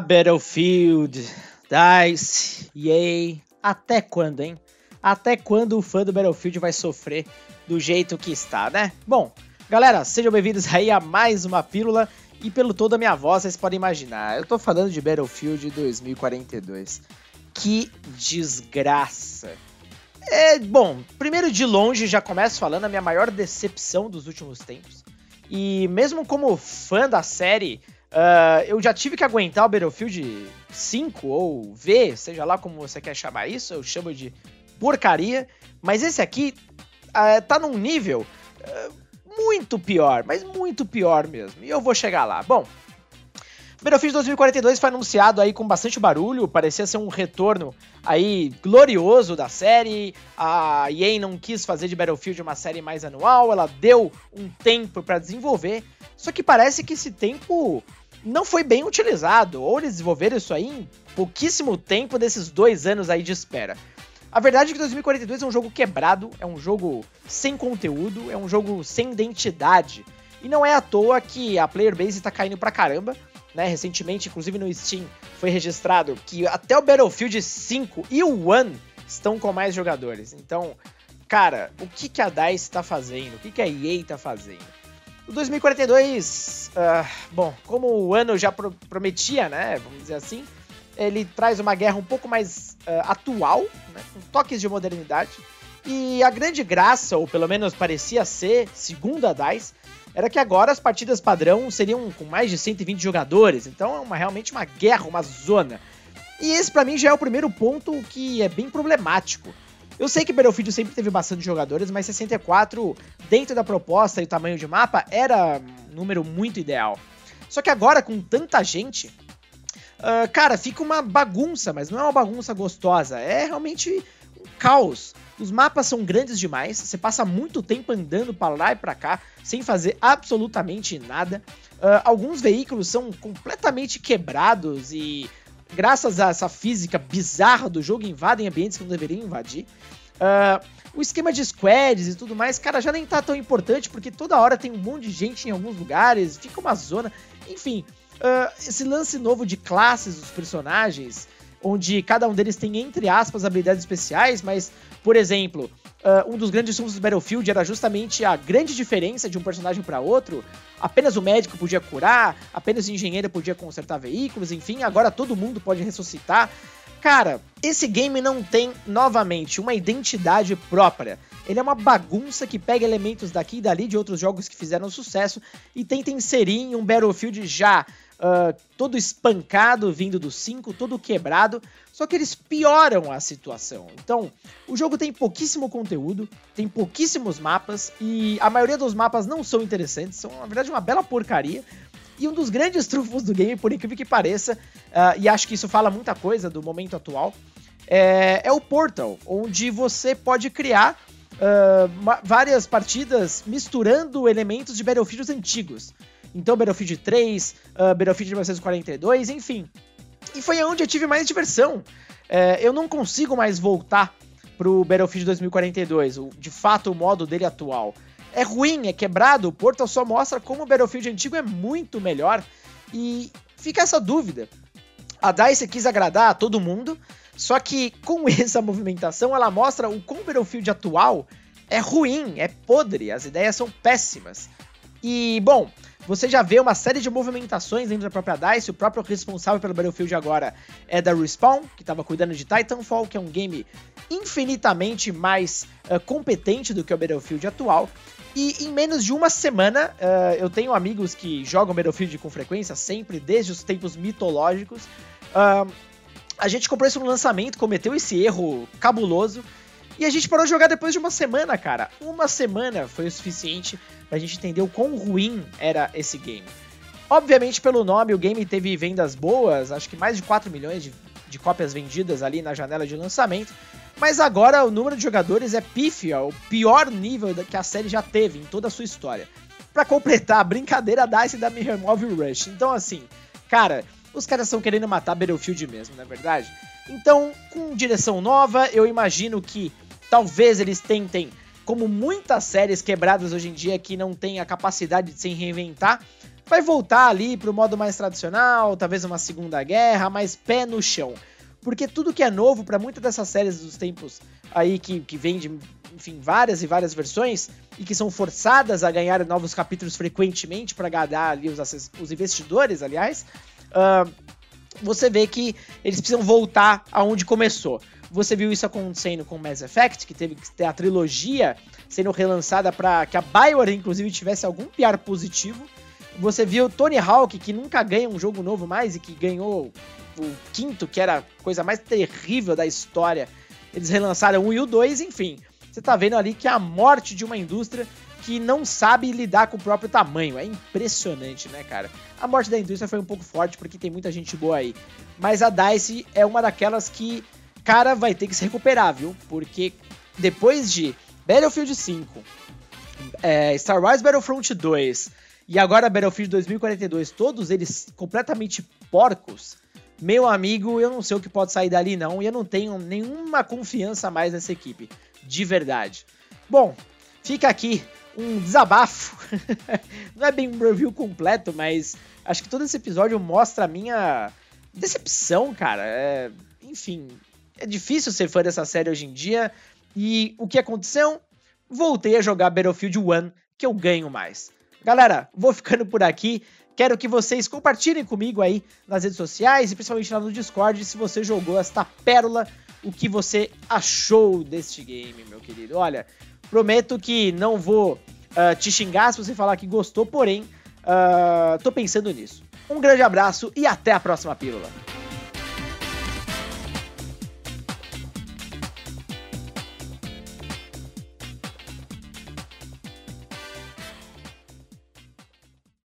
Battlefield, DICE, EA, até quando, hein? Até quando o fã do Battlefield vai sofrer do jeito que está, né? Bom, galera, sejam bem-vindos aí a mais uma pílula e pelo todo a minha voz vocês podem imaginar, eu tô falando de Battlefield 2042. Que desgraça! É, bom, primeiro de longe já começo falando a minha maior decepção dos últimos tempos. E mesmo como fã da série, uh, eu já tive que aguentar o Battlefield 5 ou V, seja lá como você quer chamar isso, eu chamo de porcaria. Mas esse aqui uh, tá num nível uh, muito pior, mas muito pior mesmo. E eu vou chegar lá. Bom, Battlefield 2042 foi anunciado aí com bastante barulho, parecia ser um retorno aí glorioso da série. A EA não quis fazer de Battlefield uma série mais anual, ela deu um tempo para desenvolver, só que parece que esse tempo não foi bem utilizado, ou eles desenvolveram isso aí em pouquíssimo tempo desses dois anos aí de espera. A verdade é que 2042 é um jogo quebrado, é um jogo sem conteúdo, é um jogo sem identidade. E não é à toa que a player base tá caindo pra caramba né? Recentemente, inclusive no Steam, foi registrado que até o Battlefield 5 e o One estão com mais jogadores. Então, cara, o que, que a DICE está fazendo? O que, que a EA está fazendo? O 2042, uh, bom, como o ano já pro prometia, né? Vamos dizer assim, ele traz uma guerra um pouco mais uh, atual, né, com toques de modernidade. E a grande graça, ou pelo menos parecia ser, segundo a DICE, era que agora as partidas padrão seriam com mais de 120 jogadores, então é uma, realmente uma guerra, uma zona. E esse para mim já é o primeiro ponto que é bem problemático. Eu sei que Battlefield sempre teve bastante jogadores, mas 64, dentro da proposta e o tamanho de mapa, era um número muito ideal. Só que agora, com tanta gente, uh, cara, fica uma bagunça, mas não é uma bagunça gostosa, é realmente um caos. Os mapas são grandes demais, você passa muito tempo andando para lá e para cá, sem fazer absolutamente nada. Uh, alguns veículos são completamente quebrados e, graças a essa física bizarra do jogo, invadem ambientes que não deveriam invadir. Uh, o esquema de squads e tudo mais, cara, já nem tá tão importante, porque toda hora tem um monte de gente em alguns lugares, fica uma zona. Enfim, uh, esse lance novo de classes dos personagens, onde cada um deles tem, entre aspas, habilidades especiais, mas por exemplo, uh, um dos grandes trunfos do Battlefield era justamente a grande diferença de um personagem para outro. Apenas o médico podia curar, apenas o engenheiro podia consertar veículos, enfim, agora todo mundo pode ressuscitar. Cara, esse game não tem, novamente, uma identidade própria. Ele é uma bagunça que pega elementos daqui e dali de outros jogos que fizeram sucesso e tenta inserir em um Battlefield já uh, todo espancado, vindo do 5, todo quebrado, só que eles pioram a situação. Então, o jogo tem pouquíssimo conteúdo, tem pouquíssimos mapas, e a maioria dos mapas não são interessantes, são, na verdade, uma bela porcaria. E um dos grandes trunfos do game, por incrível que pareça, uh, e acho que isso fala muita coisa do momento atual, é, é o Portal, onde você pode criar uh, várias partidas misturando elementos de Battlefields antigos. Então Battlefield 3, uh, Battlefield 1942, enfim. E foi onde eu tive mais diversão. É, eu não consigo mais voltar pro Battlefield 2042, o, de fato o modo dele atual. É ruim, é quebrado, o Portal só mostra como o Battlefield antigo é muito melhor. E fica essa dúvida. A DICE quis agradar a todo mundo, só que com essa movimentação ela mostra o como o Battlefield atual é ruim, é podre, as ideias são péssimas. E, bom, você já vê uma série de movimentações dentro da própria DICE. O próprio responsável pelo Battlefield agora é da Respawn, que estava cuidando de Titanfall, que é um game infinitamente mais uh, competente do que o Battlefield atual. E em menos de uma semana, uh, eu tenho amigos que jogam Battlefield com frequência, sempre, desde os tempos mitológicos. Uh, a gente comprou isso no lançamento, cometeu esse erro cabuloso e a gente parou de jogar depois de uma semana, cara. Uma semana foi o suficiente pra gente entender o quão ruim era esse game. Obviamente, pelo nome, o game teve vendas boas, acho que mais de 4 milhões de, de cópias vendidas ali na janela de lançamento. Mas agora o número de jogadores é pífio, o pior nível que a série já teve em toda a sua história. Para completar a brincadeira, DICE da me remove Rush. Então, assim, cara, os caras estão querendo matar Battlefield mesmo, não é verdade? Então, com direção nova, eu imagino que Talvez eles tentem, como muitas séries quebradas hoje em dia que não têm a capacidade de se reinventar, vai voltar ali pro modo mais tradicional, talvez uma segunda guerra, mas pé no chão. Porque tudo que é novo para muitas dessas séries dos tempos aí que, que vem de, enfim, várias e várias versões e que são forçadas a ganhar novos capítulos frequentemente para agradar ali os, os investidores, aliás, uh, você vê que eles precisam voltar aonde começou. Você viu isso acontecendo com Mass Effect, que teve que ter a trilogia sendo relançada para que a Bioware, inclusive, tivesse algum PR positivo. Você viu Tony Hawk, que nunca ganha um jogo novo mais e que ganhou o quinto, que era a coisa mais terrível da história. Eles relançaram o e o 2, enfim. Você tá vendo ali que é a morte de uma indústria que não sabe lidar com o próprio tamanho. É impressionante, né, cara? A morte da indústria foi um pouco forte porque tem muita gente boa aí. Mas a DICE é uma daquelas que, cara, vai ter que se recuperar, viu? Porque depois de Battlefield 5, é, Star Wars Battlefront 2 e agora Battlefield 2042, todos eles completamente porcos, meu amigo, eu não sei o que pode sair dali não, e eu não tenho nenhuma confiança mais nessa equipe, de verdade. Bom, fica aqui um desabafo. não é bem um review completo, mas acho que todo esse episódio mostra a minha decepção, cara. É, enfim, é difícil ser fã dessa série hoje em dia. E o que aconteceu? Voltei a jogar Battlefield 1, que eu ganho mais. Galera, vou ficando por aqui. Quero que vocês compartilhem comigo aí nas redes sociais e principalmente lá no Discord se você jogou esta pérola, o que você achou deste game, meu querido. Olha, Prometo que não vou uh, te xingar se você falar que gostou, porém, uh, tô pensando nisso. Um grande abraço e até a próxima pílula.